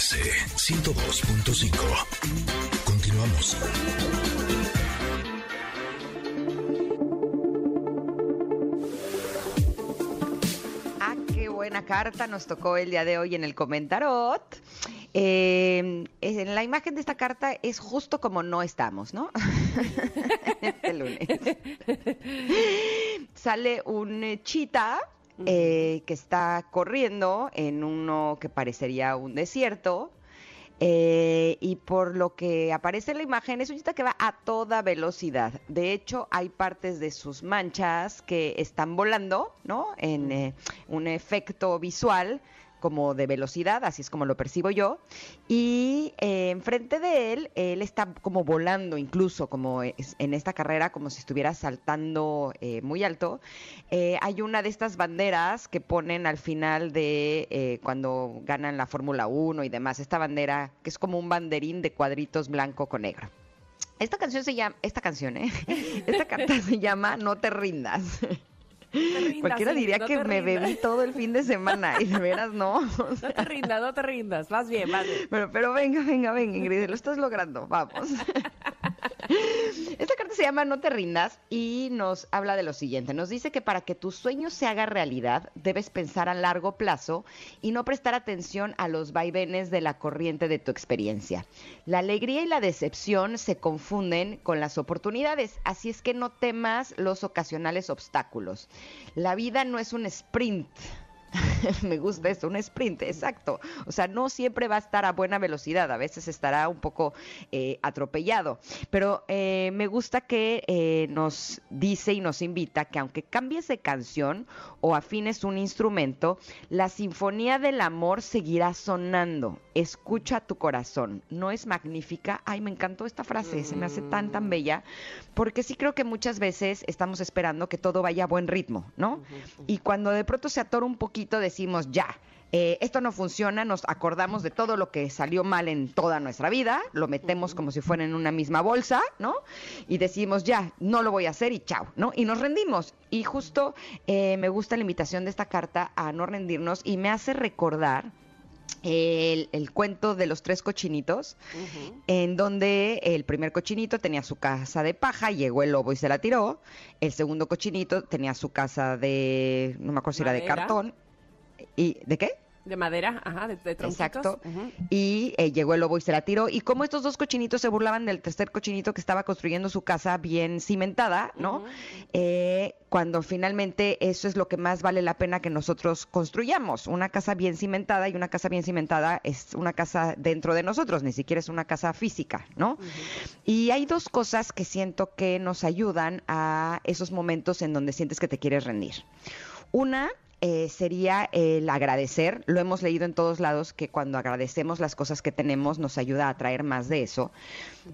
MBS 102.5. Continuamos. Ah, qué buena carta nos tocó el día de hoy en el comentarot. Eh, en la imagen de esta carta es justo como no estamos, ¿no? este lunes. Sale un eh, eh, que está corriendo en uno que parecería un desierto. eh, y por lo que aparece en la imagen, es un chita que va a toda velocidad. De hecho, hay partes de sus manchas que están volando, ¿no? En eh, un efecto visual como de velocidad, así es como lo percibo yo, y eh, enfrente de él, él está como volando incluso, como en esta carrera, como si estuviera saltando eh, muy alto. Eh, hay una de estas banderas que ponen al final de eh, cuando ganan la Fórmula 1 y demás, esta bandera que es como un banderín de cuadritos blanco con negro. Esta canción se llama, esta canción. Esta carta se llama No te rindas. Rindas, Cualquiera Ingrid, diría no que me rindas. bebí todo el fin de semana y de veras no. O No te rindas, no te rindas. Vas bien, vas bien. pero, pero venga, venga, venga, Ingrid, lo estás logrando, vamos. Se llama No te rindas y nos habla de lo siguiente. Nos dice que para que tu sueño se haga realidad, debes pensar a largo plazo y no prestar atención a los vaivenes de la corriente de tu experiencia. La alegría y la decepción se confunden con las oportunidades, así es que no temas los ocasionales obstáculos. La vida no es un sprint. Me gusta esto, un sprint, exacto. O sea, no siempre va a estar a buena velocidad, a veces estará un poco eh, atropellado. Pero eh, me gusta que eh, nos dice y nos invita que aunque cambies de canción o afines un instrumento, la sinfonía del amor seguirá sonando. Escucha tu corazón. ¿No es magnífica? Ay, me encantó esta frase, se me hace tan, tan bella, porque sí creo que muchas veces estamos esperando que todo vaya a buen ritmo, ¿no? Y cuando de pronto se atora un poquito, decimos, ya, eh, esto no funciona, nos acordamos de todo lo que salió mal en toda nuestra vida, lo metemos como si fuera en una misma bolsa, ¿no? Y decimos, ya, no lo voy a hacer y chao, ¿no? Y nos rendimos. Y justo eh, me gusta la invitación de esta carta a no rendirnos y me hace recordar el, el cuento de los tres cochinitos, en donde el primer cochinito tenía su casa de paja, llegó el lobo y se la tiró. El segundo cochinito tenía su casa de, no me acuerdo si era de cartón. ¿Y de qué? De madera, ajá, de, de tronquitos. Exacto. Y eh, llegó el lobo y se la tiró. Y como estos dos cochinitos se burlaban del tercer cochinito que estaba construyendo su casa bien cimentada, ¿no? Eh, cuando finalmente eso es lo que más vale la pena que nosotros construyamos. Una casa bien cimentada y una casa bien cimentada es una casa dentro de nosotros, ni siquiera es una casa física, ¿no? Y hay dos cosas que siento que nos ayudan a esos momentos en donde sientes que te quieres rendir. Una eh, sería el agradecer. Lo hemos leído en todos lados que cuando agradecemos las cosas que tenemos nos ayuda a atraer más de eso.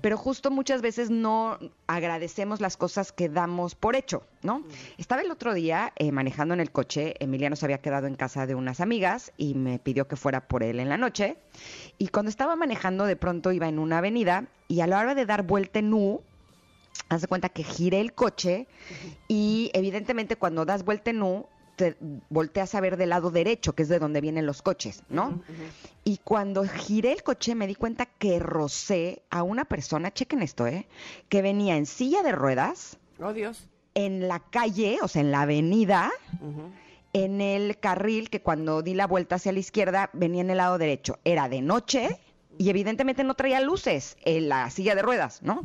Pero justo muchas veces no agradecemos las cosas que damos por hecho, ¿no? Estaba el otro día eh, manejando en el coche. Emiliano se había quedado en casa de unas amigas y me pidió que fuera por él en la noche. Y cuando estaba manejando, de pronto iba en una avenida y a la hora de dar vuelta en U, haz de cuenta que giré el coche y evidentemente cuando das vuelta en U, te volteas a ver del lado derecho, que es de donde vienen los coches, ¿no? Y cuando giré el coche me di cuenta que rocé a una persona, chequen esto, ¿eh? Que venía en silla de ruedas, Oh, Dios. en la calle, o sea, en la avenida, en el carril que cuando di la vuelta hacia la izquierda venía en el lado derecho. Era de noche y evidentemente no traía luces en la silla de ruedas, ¿no?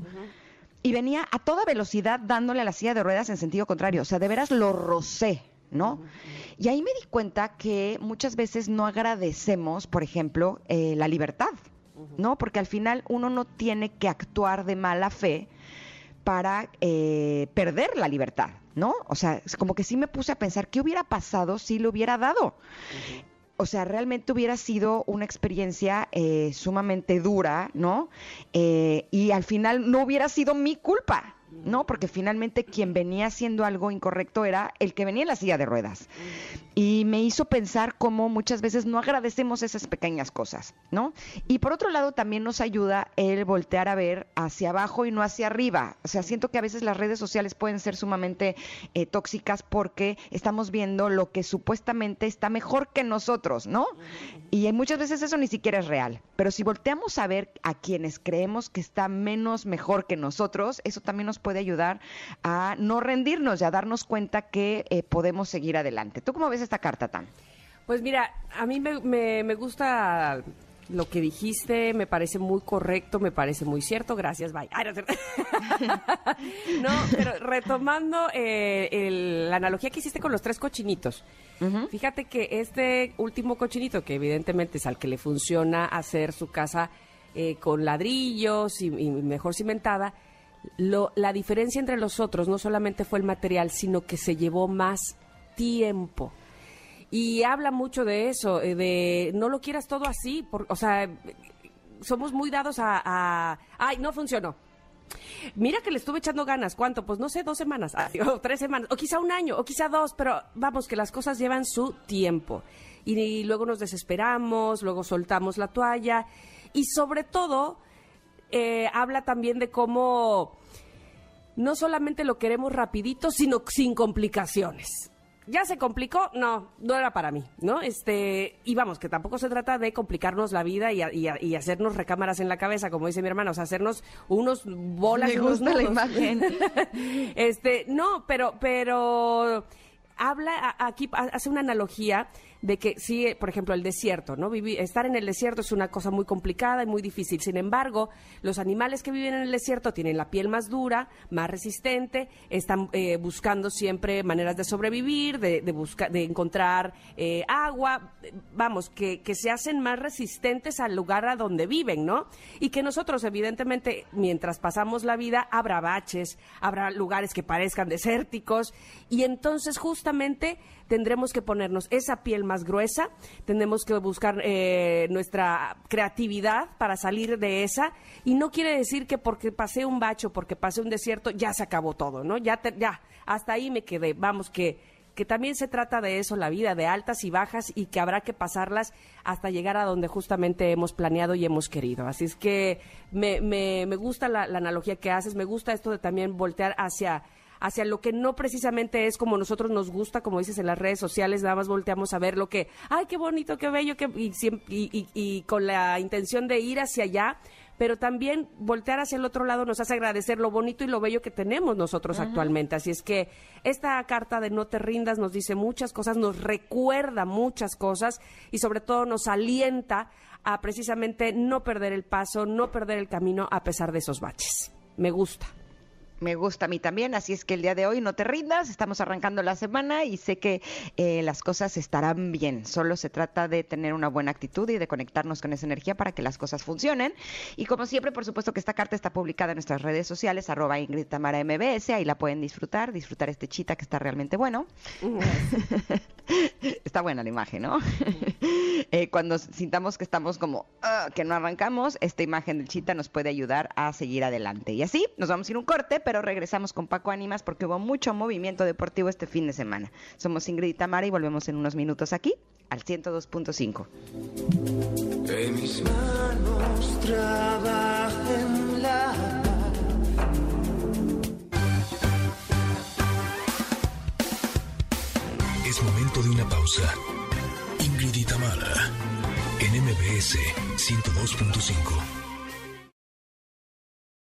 Y venía a toda velocidad dándole a la silla de ruedas en sentido contrario. O sea, de veras lo rocé, ¿no? Y ahí me di cuenta que muchas veces no agradecemos, por ejemplo, eh, la libertad, ¿no? Porque al final uno no tiene que actuar de mala fe para eh, perder la libertad, ¿no? O sea, es como que sí me puse a pensar, ¿qué hubiera pasado si lo hubiera dado? O sea, realmente hubiera sido una experiencia eh, sumamente dura, ¿no? Eh, y al final no hubiera sido mi culpa, ¿no? Porque finalmente quien venía haciendo algo incorrecto era el que venía en la silla de ruedas. Y me hizo pensar cómo muchas veces no agradecemos esas pequeñas cosas, ¿no? Y por otro lado también nos ayuda el voltear a ver hacia abajo y no hacia arriba. O sea, siento que a veces las redes sociales pueden ser sumamente eh, tóxicas porque estamos viendo lo que supuestamente está mejor que nosotros, ¿no? Y muchas veces eso ni siquiera es real. Pero si volteamos a ver a quienes creemos que está menos mejor que nosotros, eso también nos puede ayudar a no rendirnos y a darnos cuenta que eh, podemos seguir adelante. ¿Tú cómo ves esta carta, Tan? Pues mira, a mí me, gusta lo que dijiste, me parece muy correcto, me parece muy cierto. Gracias, bye. no, pero retomando eh, la analogía que hiciste con los tres cochinitos. Fíjate que este último cochinito, que evidentemente es al que le funciona hacer su casa eh, con ladrillos y mejor cimentada, lo, la diferencia entre los otros no solamente fue el material, sino que se llevó más tiempo. Y habla mucho de eso, eh, de no lo quieras todo así, o sea, somos muy dados a, ay, no funcionó. Mira que le estuve echando ganas, ¿cuánto? Pues no sé, dos semanas, o tres semanas, o quizá un año, o quizá dos, pero vamos, que las cosas llevan su tiempo. y luego nos desesperamos, luego soltamos la toalla, y sobre todo eh, habla también de cómo no solamente lo queremos rapidito, sino sin complicaciones. Ya se complicó, no, no era para mí, ¿no? Este, y vamos, que tampoco se trata de complicarnos la vida y, y, hacernos recámaras en la cabeza, como dice mi hermano, o sea, hacernos unos bolas. Me gusta la imagen. este, no, pero, pero habla aquí, hace una analogía de que sí, por ejemplo, el desierto, ¿no? Vivir, estar en el desierto es una cosa muy complicada y muy difícil. Sin embargo, los animales que viven en el desierto tienen la piel más dura, más resistente, están eh, buscando siempre maneras de sobrevivir, de, de, de encontrar eh, agua, vamos, que, que se hacen más resistentes al lugar a donde viven, ¿no? Y que nosotros, evidentemente, mientras pasamos la vida, habrá baches, habrá lugares que parezcan desérticos, y entonces justamente tendremos que ponernos esa piel más gruesa, tendremos que buscar eh, nuestra creatividad para salir de esa y no quiere decir que porque pasé un bacho, porque pasé un desierto, ya se acabó todo, ¿no? Ya, ya, hasta ahí me quedé. Vamos, que, que también se trata de eso, la vida, de altas y bajas y que habrá que pasarlas hasta llegar a donde justamente hemos planeado y hemos querido. Así es que me, me, me gusta la, la analogía que haces, me gusta esto de también voltear hacia hacia lo que no precisamente es como nosotros nos gusta, como dices en las redes sociales, nada más volteamos a ver lo que, ay, qué bonito, qué bello, que, y, y, con la intención de ir hacia allá, pero también voltear hacia el otro lado nos hace agradecer lo bonito y lo bello que tenemos nosotros actualmente. Así es que esta carta de No te rindas nos dice muchas cosas, nos recuerda muchas cosas y sobre todo nos alienta a precisamente no perder el paso, no perder el camino a pesar de esos baches. Me gusta. Me gusta a mí también, así es que el día de hoy no te rindas, estamos arrancando la semana y sé que eh, las cosas estarán bien, solo se trata de tener una buena actitud y de conectarnos con esa energía para que las cosas funcionen. Y como siempre, por supuesto que esta carta está publicada en nuestras redes sociales, arroba Ingrid Tamara MBS, ahí la pueden disfrutar, disfrutar este chita que está realmente bueno. está buena la imagen, ¿no? Eh, cuando sintamos que estamos como, ah, que no arrancamos, esta imagen del chita nos puede ayudar a seguir adelante. Y así, nos vamos a ir un corte, pero regresamos con Paco Ánimas porque hubo mucho movimiento deportivo este fin de semana. Somos Ingrid y Tamara y volvemos en unos minutos aquí al 102.5. mis manos pausa. Ingrid y Tamara en MBS 102.5.